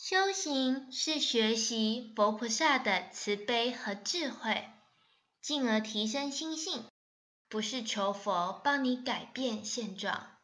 修行是学习佛菩萨的慈悲和智慧进而提升心性不是求佛帮你改变现状。